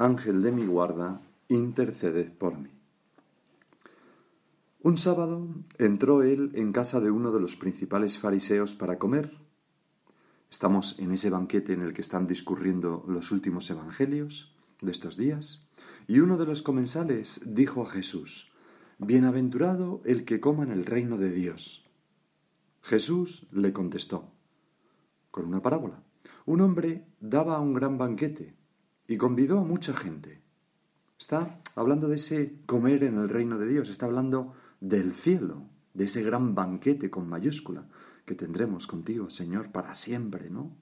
Ángel de mi guarda, interceded por mí. Un sábado entró él en casa de uno de los principales fariseos para comer. Estamos en ese banquete en el que están discurriendo los últimos evangelios de estos días, y uno de los comensales dijo a Jesús, Bienaventurado el que coma en el reino de Dios. Jesús le contestó con una parábola. Un hombre daba un gran banquete y convidó a mucha gente. Está hablando de ese comer en el reino de Dios, está hablando del cielo, de ese gran banquete con mayúscula que tendremos contigo, Señor, para siempre, ¿no?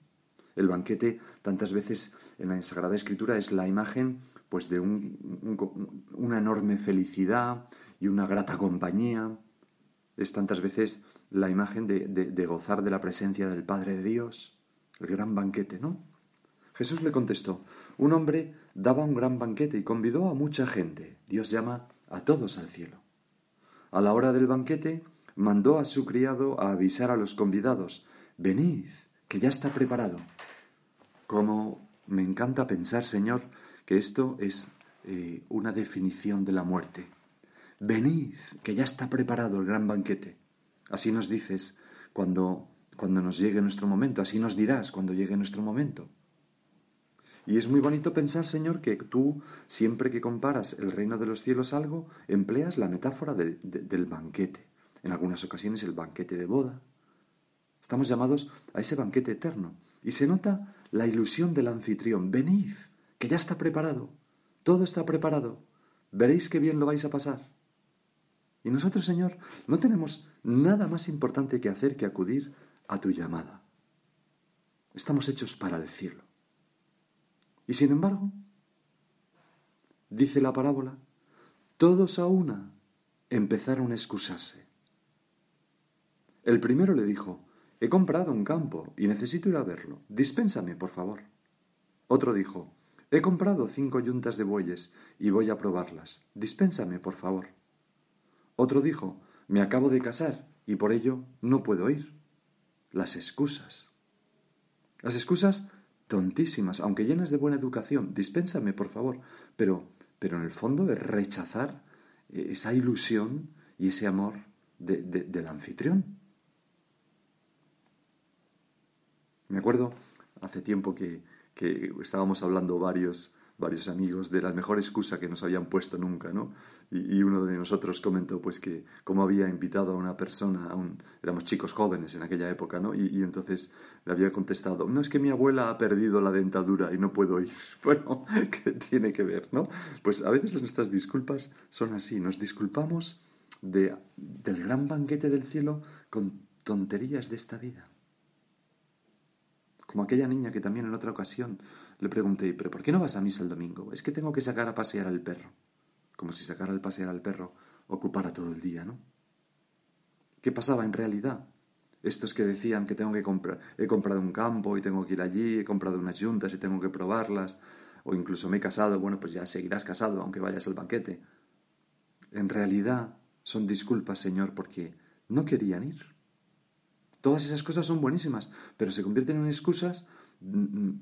El banquete, tantas veces en la Sagrada Escritura, es la imagen pues de un, un, una enorme felicidad y una grata compañía. Es tantas veces la imagen de, de gozar de la presencia del Padre de Dios, el gran banquete, ¿no? Jesús le contestó, un hombre daba un gran banquete y convidó a mucha gente. Dios llama a todos al cielo. A la hora del banquete mandó a su criado a avisar a los convidados, venid, que ya está preparado. Como me encanta pensar, Señor, que esto es eh, una definición de la muerte. Venid, que ya está preparado el gran banquete. Así nos dices cuando, cuando nos llegue nuestro momento, así nos dirás cuando llegue nuestro momento. Y es muy bonito pensar, Señor, que tú, siempre que comparas el reino de los cielos a algo, empleas la metáfora de, de, del banquete. En algunas ocasiones el banquete de boda. Estamos llamados a ese banquete eterno. Y se nota la ilusión del anfitrión. Venid, que ya está preparado. Todo está preparado. Veréis qué bien lo vais a pasar. Y nosotros, Señor, no tenemos nada más importante que hacer que acudir a tu llamada. Estamos hechos para el cielo. Y sin embargo, dice la parábola, todos a una empezaron a excusarse. El primero le dijo, he comprado un campo y necesito ir a verlo. Dispénsame, por favor. Otro dijo, he comprado cinco yuntas de bueyes y voy a probarlas. Dispénsame, por favor. Otro dijo, me acabo de casar y por ello no puedo ir. Las excusas. Las excusas tontísimas, aunque llenas de buena educación. Dispénsame, por favor. Pero, pero en el fondo es rechazar esa ilusión y ese amor de, del anfitrión. Me acuerdo hace tiempo que, que estábamos hablando varios, varios amigos de la mejor excusa que nos habían puesto nunca, ¿no? Y, uno de nosotros comentó pues que cómo había invitado a una persona, a un, éramos chicos jóvenes en aquella época, ¿no? Y, entonces le había contestado, no es que mi abuela ha perdido la dentadura y no puedo ir. Bueno, ¿qué tiene que ver, no? Pues a veces nuestras disculpas son así, nos disculpamos de, del gran banquete del cielo con tonterías de esta vida. Como aquella niña que también en otra ocasión le pregunté, ¿pero por qué no vas a misa el domingo? Es que tengo que sacar a pasear al perro. Como si sacar al pasear al perro ocupara todo el día, ¿no? ¿Qué pasaba en realidad? Estos que decían que tengo que comprar, he comprado un campo y tengo que ir allí, he comprado unas yuntas y tengo que probarlas, o incluso me he casado, bueno, pues ya seguirás casado aunque vayas al banquete. En realidad son disculpas, Señor, porque no querían ir. Todas esas cosas son buenísimas, pero se convierten en excusas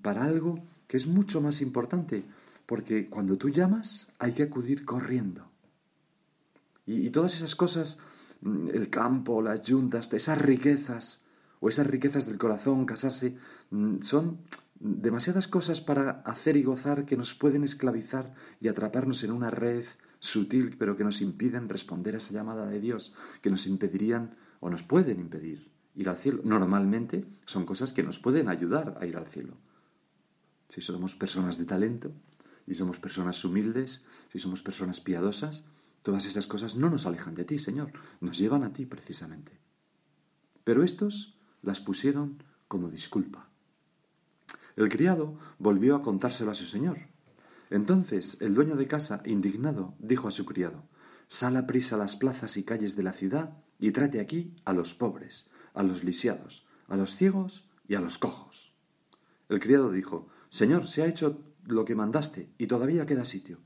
para algo que es mucho más importante, porque cuando tú llamas hay que acudir corriendo. Y, todas esas cosas, el campo, las yuntas, esas riquezas, o esas riquezas del corazón, casarse, son demasiadas cosas para hacer y gozar que nos pueden esclavizar y atraparnos en una red sutil, pero que nos impiden responder a esa llamada de Dios, que nos impedirían o nos pueden impedir ir al cielo. Normalmente son cosas que nos pueden ayudar a ir al cielo. Si somos personas de talento, y somos personas humildes, si somos personas piadosas, todas esas cosas no nos alejan de ti, Señor, nos llevan a ti precisamente. Pero estos las pusieron como disculpa. El criado volvió a contárselo a su señor. Entonces el dueño de casa, indignado, dijo a su criado, Sal a prisa a las plazas y calles de la ciudad y trate aquí a los pobres, a los lisiados, a los ciegos y a los cojos. El criado dijo, Señor, se ha hecho lo que mandaste y todavía queda sitio.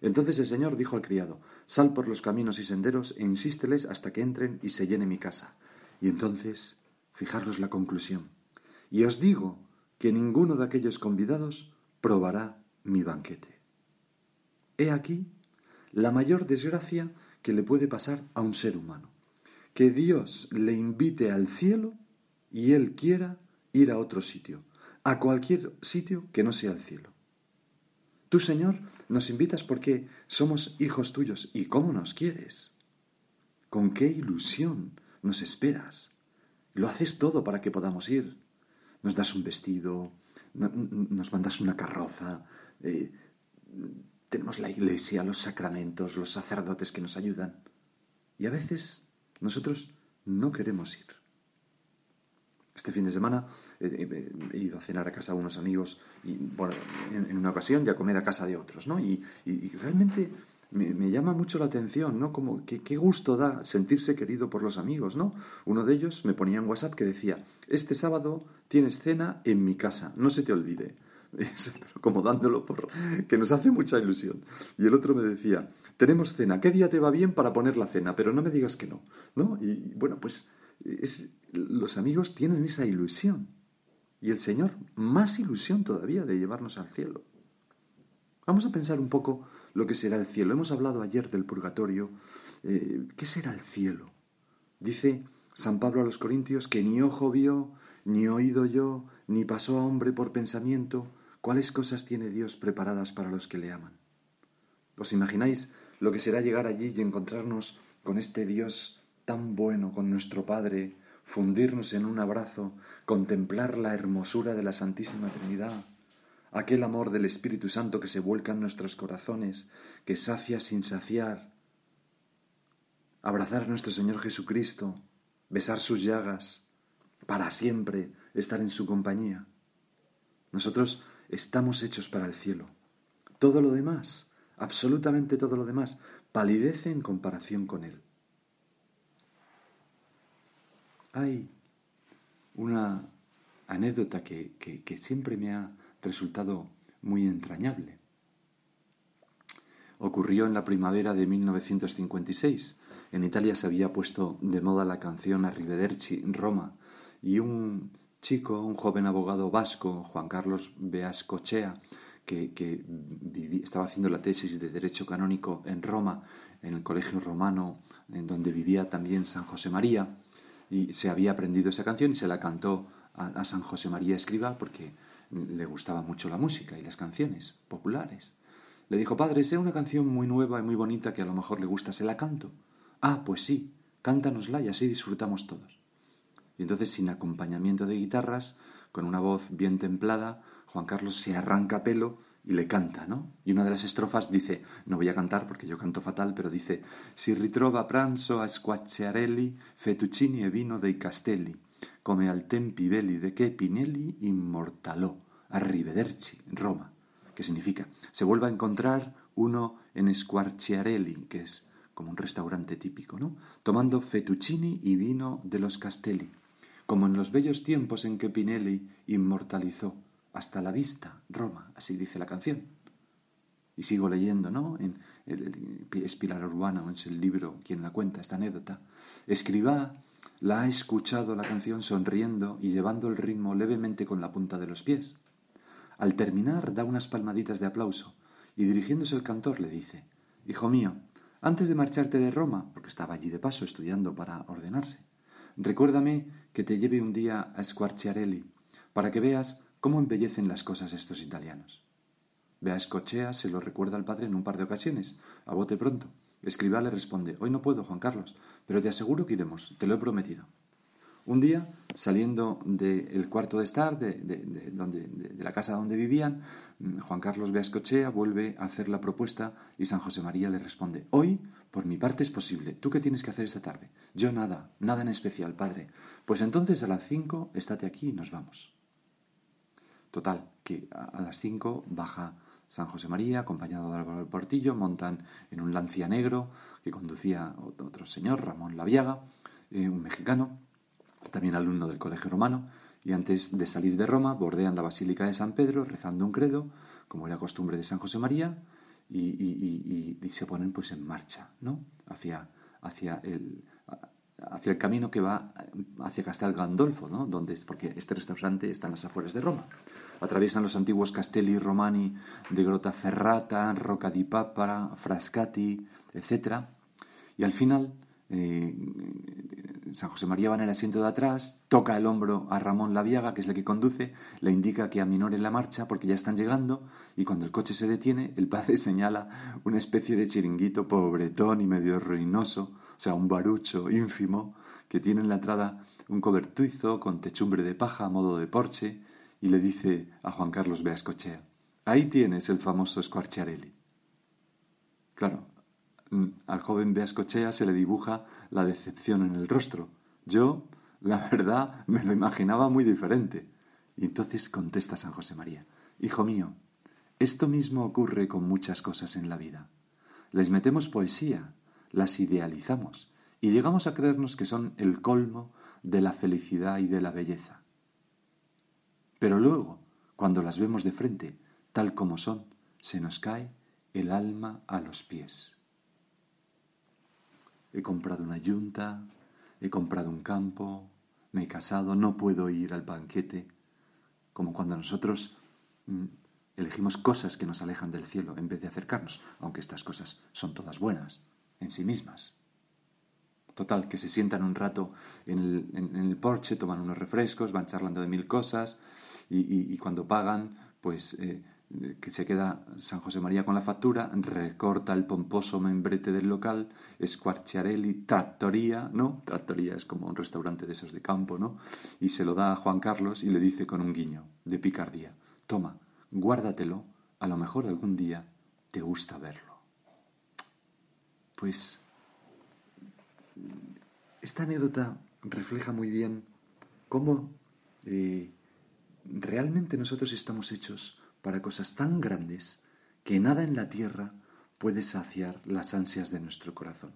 Entonces el Señor dijo al criado, Sal por los caminos y senderos e insísteles hasta que entren y se llene mi casa. Y entonces, fijaros la conclusión. Y os digo que ninguno de aquellos convidados probará mi banquete. He aquí la mayor desgracia que le puede pasar a un ser humano. Que Dios le invite al cielo y él quiera ir a otro sitio, a cualquier sitio que no sea el cielo. Tú, Señor, nos invitas porque somos hijos tuyos y cómo nos quieres. Con qué ilusión nos esperas. Lo haces todo para que podamos ir. Nos das un vestido, nos mandas una carroza, eh, tenemos la iglesia, los sacramentos, los sacerdotes que nos ayudan. Y a veces nosotros no queremos ir. Este fin de semana he ido a cenar a casa de unos amigos y, bueno, en, una ocasión y a comer a casa de otros, ¿no? Y, realmente me, llama mucho la atención, ¿no? Como que qué gusto da sentirse querido por los amigos, ¿no? Uno de ellos me ponía en WhatsApp que decía, este sábado tienes cena en mi casa, no se te olvide. Como dándolo por que nos hace mucha ilusión. Y el otro me decía, tenemos cena, ¿qué día te va bien para poner la cena? Pero no me digas que no, ¿no? Y bueno, pues es, los amigos tienen esa ilusión. Y el Señor más ilusión todavía de llevarnos al cielo. Vamos a pensar un poco lo que será el cielo. Hemos hablado ayer del purgatorio. Eh, ¿Qué será el cielo? Dice San Pablo a los Corintios que ni ojo vio, ni oído yo, ni pasó a hombre por pensamiento, cuáles cosas tiene Dios preparadas para los que le aman. ¿Os imagináis lo que será llegar allí y encontrarnos con este Dios tan bueno, con nuestro Padre, fundirnos en un abrazo, contemplar la hermosura de la Santísima Trinidad, aquel amor del Espíritu Santo que se vuelca en nuestros corazones, que sacia sin saciar, abrazar a nuestro Señor Jesucristo, besar sus llagas, para siempre estar en su compañía. Nosotros estamos hechos para el cielo. Todo lo demás, absolutamente todo lo demás, palidece en comparación con Él. Hay una anécdota que, que, siempre me ha resultado muy entrañable. Ocurrió en la primavera de 1956. En Italia se había puesto de moda la canción Arrivederci Roma y un chico, un joven abogado vasco, Juan Carlos Beascochea, que, que estaba haciendo la tesis de Derecho Canónico en Roma, en el Colegio Romano, en donde vivía también San José María, y se había aprendido esa canción y se la cantó a, San José María Escriba porque le gustaba mucho la música y las canciones populares. Le dijo, padre, sé una canción muy nueva y muy bonita que a lo mejor le gusta, ¿se la canto? Ah, pues sí, cántanosla y así disfrutamos todos. Y entonces, sin acompañamiento de guitarras, con una voz bien templada, Juan Carlos se arranca pelo y le canta, ¿no? Y una de las estrofas dice, no voy a cantar porque yo canto fatal, pero dice, si ritrova pranzo a squacciarelli, fettuccini e vino dei castelli, come al tempi belli de che Pinelli immortaló, arrivederci, Roma, que significa, se vuelve a encontrar uno en Squarciarelli, que es como un restaurante típico, ¿no? Tomando fettuccini y vino de los Castelli como en los bellos tiempos en que Pinelli inmortalizó hasta la vista Roma, así dice la canción. Y sigo leyendo, ¿no? En el, Espiral Urbana, es el libro quien la cuenta, esta anécdota. Escribá la ha escuchado la canción sonriendo y llevando el ritmo levemente con la punta de los pies. Al terminar da unas palmaditas de aplauso y dirigiéndose al cantor le dice, Hijo mío, antes de marcharte de Roma, porque estaba allí de paso estudiando para ordenarse, recuérdame que te lleve un día a Squarciarelli, para que veas ¿Cómo embellecen las cosas estos italianos? Vea Escochea se lo recuerda al padre en un par de ocasiones, a bote pronto. Escriba le responde, hoy no puedo, Juan Carlos, pero te aseguro que iremos, te lo he prometido. Un día, saliendo del cuarto de estar, de, donde, de, la casa donde vivían, mm, Juan Carlos Beascochea vuelve a hacer la propuesta y San José María le responde, hoy, por mi parte, es posible. ¿Tú qué tienes que hacer esta tarde? Yo nada, nada en especial, padre. Pues entonces a las cinco, estate aquí y nos vamos. Total, que a, las cinco baja San José María, acompañado de Álvaro Portillo, montan en un lancia negro que conducía otro señor, Ramón Laviaga, eh, un mexicano, también alumno del Colegio Romano, y antes de salir de Roma bordean la Basílica de San Pedro rezando un credo, como era costumbre de San José María, y, se ponen pues en marcha, ¿no? Hacia, hacia, el, hacia el camino que va hacia Castel Gandolfo, ¿no? Donde, porque este restaurante está en las afueras de Roma. Atraviesan los antiguos castelli romani de Grota Ferrata, Rocca di Papara, Frascati, etc. Y al final eh, San José María va en el asiento de atrás, toca el hombro a Ramón Laviaga, que es el que conduce, le indica que aminore la marcha porque ya están llegando y cuando el coche se detiene, el padre señala una especie de chiringuito pobretón y medio ruinoso, o sea, un barucho ínfimo, que tiene en la entrada un cobertizo con techumbre de paja a modo de porche y le dice a Juan Carlos Beascochea, ahí tienes el famoso Squarciarelli. Claro, al joven Beascochea se le dibuja la decepción en el rostro. Yo, la verdad, me lo imaginaba muy diferente. Y entonces contesta San José María, Hijo mío, esto mismo ocurre con muchas cosas en la vida. Les metemos poesía, las idealizamos y llegamos a creernos que son el colmo de la felicidad y de la belleza. Pero luego, cuando las vemos de frente, tal como son, se nos cae el alma a los pies he comprado una yunta, he comprado un campo, me he casado, no puedo ir al banquete, como cuando nosotros mm, elegimos cosas que nos alejan del cielo en vez de acercarnos, aunque estas cosas son todas buenas en sí mismas. Total, que se sientan un rato en el, porche, toman unos refrescos, van charlando de mil cosas y, cuando pagan, pues eh, que se queda San José María con la factura, recorta el pomposo membrete del local, Squarciarelli, Trattoria, ¿no? Trattoria es como un restaurante de esos de campo, ¿no? Y se lo da a Juan Carlos y le dice con un guiño de picardía, toma, guárdatelo, a lo mejor algún día te gusta verlo. Pues esta anécdota refleja muy bien cómo eh, realmente nosotros estamos hechos para cosas tan grandes que nada en la tierra puede saciar las ansias de nuestro corazón.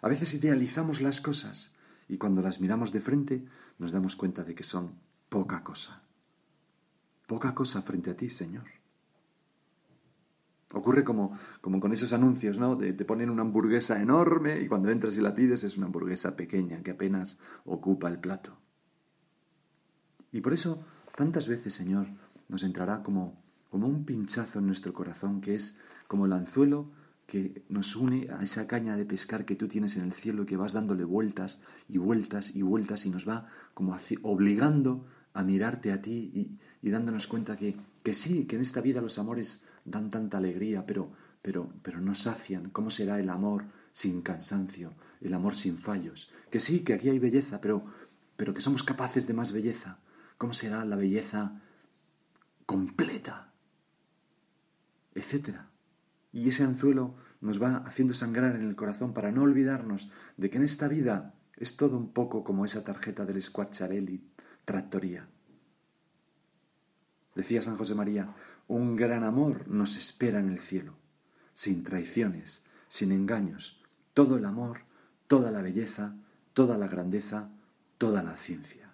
A veces idealizamos las cosas y cuando las miramos de frente nos damos cuenta de que son poca cosa. Poca cosa frente a ti, Señor. Ocurre como, como con esos anuncios, ¿no? te ponen una hamburguesa enorme y cuando entras y la pides es una hamburguesa pequeña que apenas ocupa el plato. Y por eso tantas veces, Señor, nos entrará como como un pinchazo en nuestro corazón, que es como el anzuelo que nos une a esa caña de pescar que tú tienes en el cielo, que vas dándole vueltas y vueltas y vueltas y nos va como obligando a mirarte a ti y, y dándonos cuenta que, que, sí, que en esta vida los amores dan tanta alegría, pero, pero, pero no sacian. ¿Cómo será el amor sin cansancio, el amor sin fallos? Que sí, que aquí hay belleza, pero, pero que somos capaces de más belleza. ¿Cómo será la belleza completa? Etc. Y ese anzuelo nos va haciendo sangrar en el corazón para no olvidarnos de que en esta vida es todo un poco como esa tarjeta del Squacciarelli, Trattoria. Decía San José María, un gran amor nos espera en el cielo, sin traiciones, sin engaños, todo el amor, toda la belleza, toda la grandeza, toda la ciencia.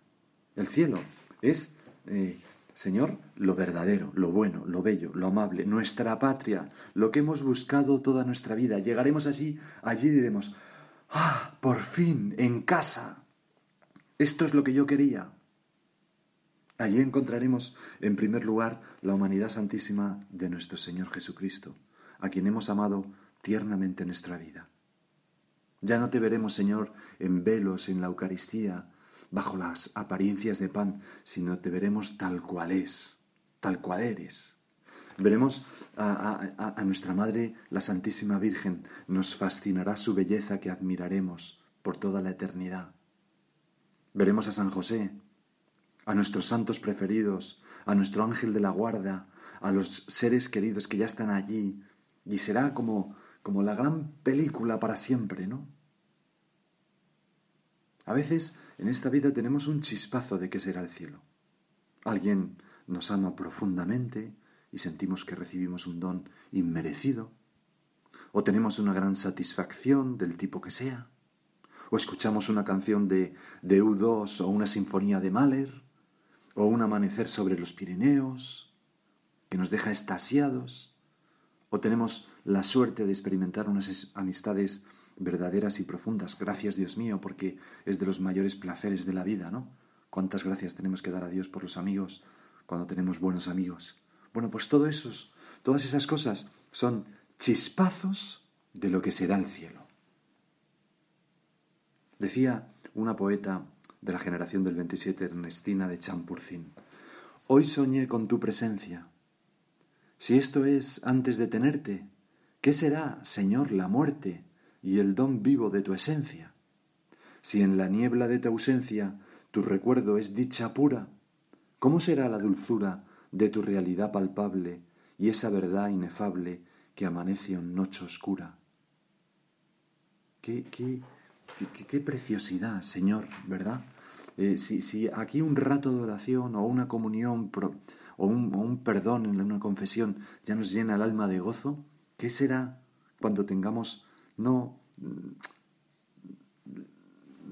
El cielo es eh, Señor, lo verdadero, lo bueno, lo bello, lo amable, nuestra patria, lo que hemos buscado toda nuestra vida. Llegaremos allí, allí diremos, ah, por fin, en casa. Esto es lo que yo quería. Allí encontraremos, en primer lugar, la humanidad santísima de nuestro Señor Jesucristo, a quien hemos amado tiernamente en nuestra vida. Ya no te veremos, Señor, en velos en la Eucaristía, bajo las apariencias de pan, sino te veremos tal cual es, tal cual eres. Veremos a, a, nuestra Madre, la Santísima Virgen, nos fascinará su belleza que admiraremos por toda la eternidad. Veremos a San José, a nuestros santos preferidos, a nuestro ángel de la guarda, a los seres queridos que ya están allí, y será como, como la gran película para siempre, ¿no? A veces en esta vida tenemos un chispazo de qué será el cielo. Alguien nos ama profundamente y sentimos que recibimos un don inmerecido. O tenemos una gran satisfacción del tipo que sea. O escuchamos una canción de, de U2 o una sinfonía de Mahler. O un amanecer sobre los Pirineos que nos deja estasiados. O tenemos la suerte de experimentar unas amistades verdaderas y profundas. Gracias Dios mío, porque es de los mayores placeres de la vida, ¿no? ¿Cuántas gracias tenemos que dar a Dios por los amigos cuando tenemos buenos amigos? Bueno, pues todo eso, todas esas cosas son chispazos de lo que será el cielo. Decía una poeta de la generación del 27, Ernestina de Champurcín, Hoy soñé con tu presencia. Si esto es antes de tenerte, ¿qué será, Señor, la muerte y el don vivo de tu esencia. Si en la niebla de tu ausencia tu recuerdo es dicha pura, ¿cómo será la dulzura de tu realidad palpable y esa verdad inefable que amanece en noche oscura? Qué, qué, qué, preciosidad, Señor, ¿verdad? Eh, si, si, aquí un rato de oración o una comunión o, un, o un perdón en una confesión ya nos llena el alma de gozo, ¿qué será cuando tengamos no,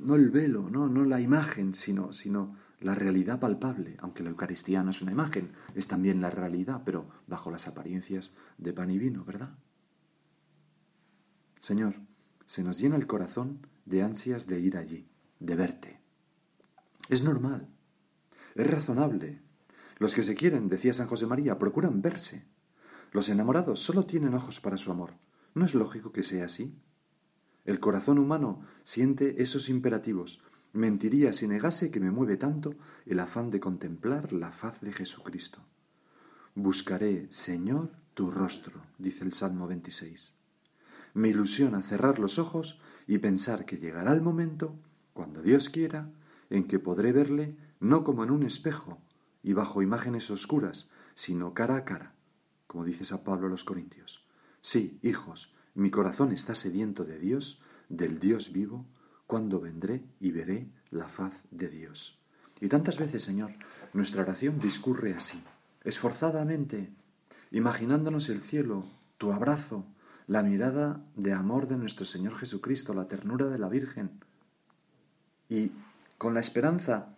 no el velo, no, no la imagen, sino, sino la realidad palpable, aunque la Eucaristía no es una imagen, es también la realidad, pero bajo las apariencias de pan y vino, ¿verdad? Señor, se nos llena el corazón de ansias de ir allí, de verte. Es normal, es razonable. Los que se quieren, decía San José María, procuran verse. Los enamorados solo tienen ojos para su amor. ¿No es lógico que sea así? El corazón humano siente esos imperativos. Mentiría si negase que me mueve tanto el afán de contemplar la faz de Jesucristo. Buscaré, Señor, tu rostro, dice el Salmo 26. Me ilusiona cerrar los ojos y pensar que llegará el momento, cuando Dios quiera, en que podré verle no como en un espejo y bajo imágenes oscuras, sino cara a cara, como dice San Pablo a los Corintios. Sí, hijos, mi corazón está sediento de Dios, del Dios vivo, cuando vendré y veré la faz de Dios. Y tantas veces, Señor, nuestra oración discurre así, esforzadamente, imaginándonos el cielo, tu abrazo, la mirada de amor de nuestro Señor Jesucristo, la ternura de la Virgen, y con la esperanza,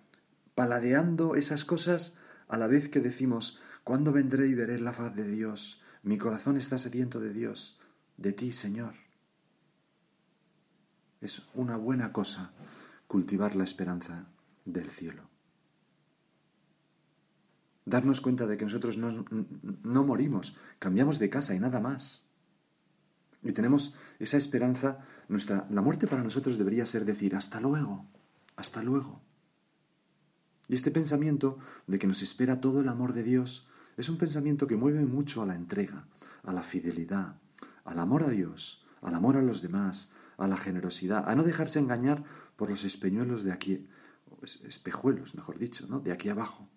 paladeando esas cosas a la vez que decimos, ¿cuándo vendré y veré la faz de Dios? Mi corazón está sediento de Dios, de ti, Señor. Es una buena cosa cultivar la esperanza del cielo. Darnos cuenta de que nosotros no, no, morimos, cambiamos de casa y nada más. Y tenemos esa esperanza, nuestra, la muerte para nosotros debería ser decir, hasta luego, hasta luego. Y este pensamiento de que nos espera todo el amor de Dios es un pensamiento que mueve mucho a la entrega, a la fidelidad, al amor a Dios, al amor a los demás, a la generosidad, a no dejarse engañar por los espeñuelos de aquí, espejuelos, mejor dicho, ¿no? De aquí abajo.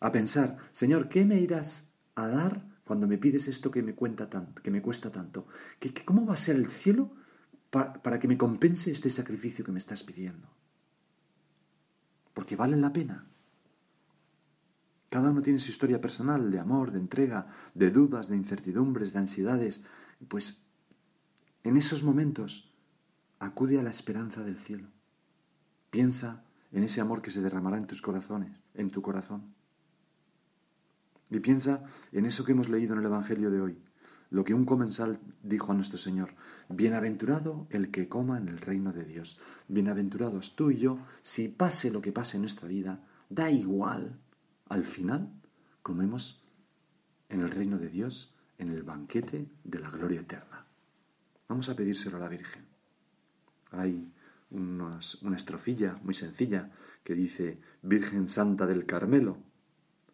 A pensar, Señor, ¿qué me irás a dar cuando me pides esto que me cuenta tanto, que me cuesta tanto? ¿Qué, cómo va a ser el cielo para que me compense este sacrificio que me estás pidiendo? Porque vale la pena. Cada uno tiene su historia personal de amor, de entrega, de dudas, de incertidumbres, de ansiedades. Pues en esos momentos acude a la esperanza del cielo. Piensa en ese amor que se derramará en tus corazones, en tu corazón. Y piensa en eso que hemos leído en el Evangelio de hoy, lo que un comensal dijo a nuestro Señor, bienaventurado el que coma en el reino de Dios, bienaventurados tú y yo, si pase lo que pase en nuestra vida, da igual, al final comemos en el reino de Dios, en el banquete de la gloria eterna. Vamos a pedírselo a la Virgen. Ay, unas- una estrofilla muy sencilla que dice, Virgen Santa del Carmelo,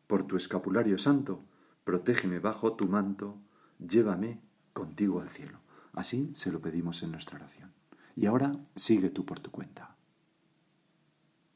por tu escapulario santo, protégeme bajo tu manto, llévame contigo al cielo. Así se lo pedimos en nuestra oración. Y ahora sigue tú por tu cuenta.